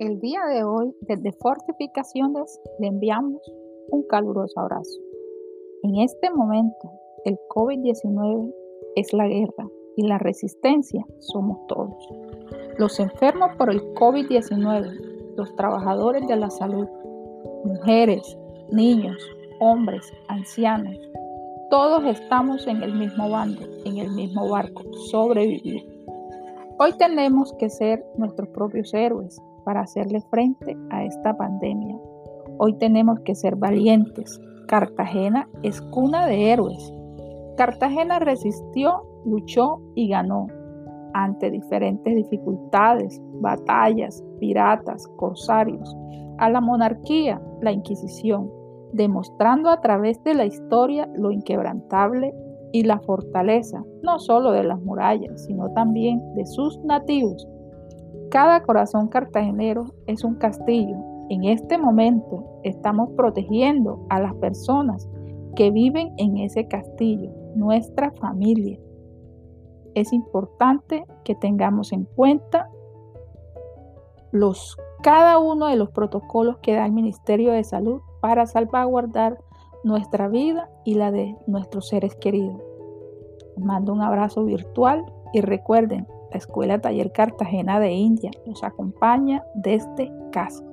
El día de hoy, desde Fortificaciones, le enviamos un caluroso abrazo. En este momento, el COVID-19 es la guerra y la resistencia somos todos. Los enfermos por el COVID-19, los trabajadores de la salud, mujeres, niños, hombres, ancianos, todos estamos en el mismo bando, en el mismo barco, sobrevivir. Hoy tenemos que ser nuestros propios héroes para hacerle frente a esta pandemia. Hoy tenemos que ser valientes. Cartagena es cuna de héroes. Cartagena resistió, luchó y ganó ante diferentes dificultades, batallas, piratas, corsarios, a la monarquía, la Inquisición, demostrando a través de la historia lo inquebrantable y la fortaleza, no solo de las murallas, sino también de sus nativos. Cada corazón cartagenero es un castillo. En este momento estamos protegiendo a las personas que viven en ese castillo, nuestra familia. Es importante que tengamos en cuenta los, cada uno de los protocolos que da el Ministerio de Salud para salvaguardar nuestra vida y la de nuestros seres queridos. Mando un abrazo virtual y recuerden, la Escuela Taller Cartagena de India los acompaña desde casa.